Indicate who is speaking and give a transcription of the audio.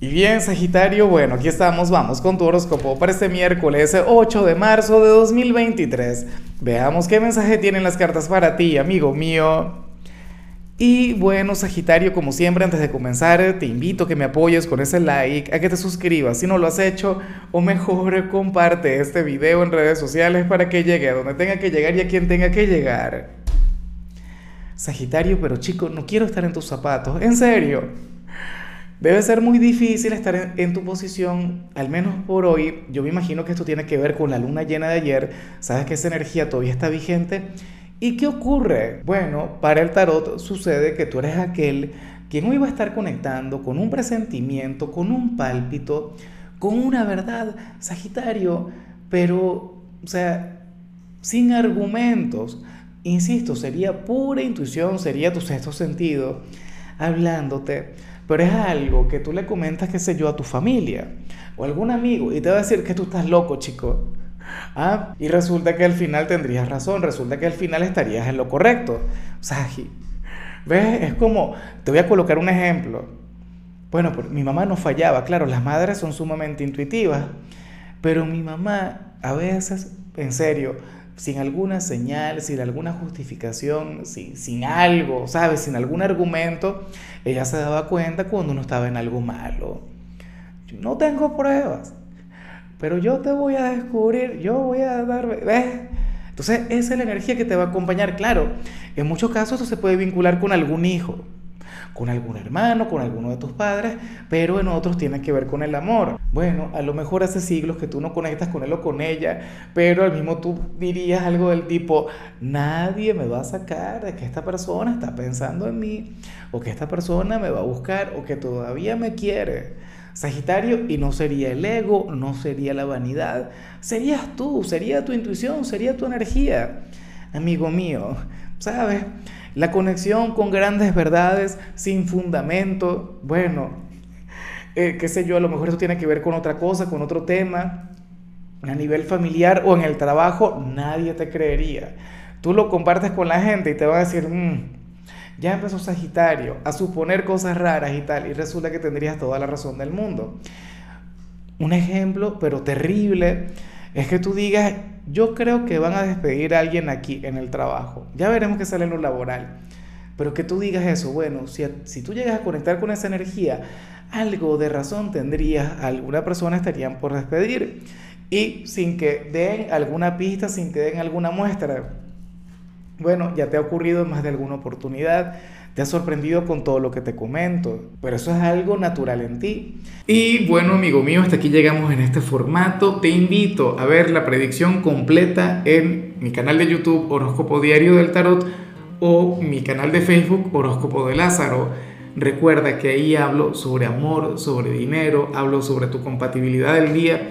Speaker 1: Y bien, Sagitario, bueno, aquí estamos, vamos con tu horóscopo para este miércoles 8 de marzo de 2023. Veamos qué mensaje tienen las cartas para ti, amigo mío. Y bueno, Sagitario, como siempre, antes de comenzar, te invito a que me apoyes con ese like, a que te suscribas si no lo has hecho, o mejor, comparte este video en redes sociales para que llegue a donde tenga que llegar y a quien tenga que llegar. Sagitario, pero chico, no quiero estar en tus zapatos, en serio. Debe ser muy difícil estar en, tu posición, al menos por hoy. Yo me imagino que esto tiene que ver con la luna llena de ayer. Sabes que esa energía todavía está vigente. ¿Y qué ocurre? Bueno, para el tarot sucede que tú eres aquel quien hoy va a estar conectando con un presentimiento, con un pálpito, con una verdad, Sagitario, pero, o sea, sin argumentos. Insisto, sería pura intuición, sería tu sexto sentido hablándote pero es algo que tú le comentas, qué sé yo, a tu familia o algún amigo y te va a decir que tú estás loco, chico. ¿Ah? Y resulta que al final tendrías razón, resulta que al final estarías en lo correcto. O sea, ¿ves? Es como, te voy a colocar un ejemplo. Bueno, pues, mi mamá no fallaba, claro, las madres son sumamente intuitivas, pero mi mamá a veces, en serio, sin alguna señal, sin alguna justificación, sin, sin, algo, ¿sabes? Sin algún argumento, ella se daba cuenta cuando uno estaba en algo malo. No tengo pruebas, pero yo te voy a descubrir, yo voy a dar... ¿ves? Entonces, esa es la energía que te va a acompañar. Claro, en muchos casos eso se puede vincular con algún hijo con algún hermano, con alguno de tus padres, pero en otros tiene que ver con el amor. Bueno, a lo mejor hace siglos que tú no conectas con él o con ella, pero al mismo tú dirías algo del tipo, nadie me va a sacar de que esta persona está pensando en mí, o que esta persona me va a buscar, o que todavía me quiere. Sagitario, y no sería el ego, no sería la vanidad, serías tú, sería tu intuición, sería tu energía. Amigo mío, ¿sabes? La conexión con grandes verdades sin fundamento, bueno, eh, qué sé yo, a lo mejor eso tiene que ver con otra cosa, con otro tema, a nivel familiar o en el trabajo, nadie te creería. Tú lo compartes con la gente y te van a decir, mm, ya empezó Sagitario a suponer cosas raras y tal, y resulta que tendrías toda la razón del mundo. Un ejemplo, pero terrible, es que tú digas, yo creo que van a despedir a alguien aquí en el trabajo. Ya veremos qué sale en lo laboral. Pero que tú digas eso, bueno, si, si tú llegas a conectar con esa energía, algo de razón tendrías, alguna persona estarían por despedir. Y sin que den alguna pista, sin que den alguna muestra. Bueno, ya te ha ocurrido en más de alguna oportunidad te has sorprendido con todo lo que te comento, pero eso es algo natural en ti. Y bueno, amigo mío, hasta aquí llegamos en este formato. Te invito a ver la predicción completa en mi canal de YouTube Horóscopo Diario del Tarot o mi canal de Facebook Horóscopo de Lázaro. Recuerda que ahí hablo sobre amor, sobre dinero, hablo sobre tu compatibilidad del día.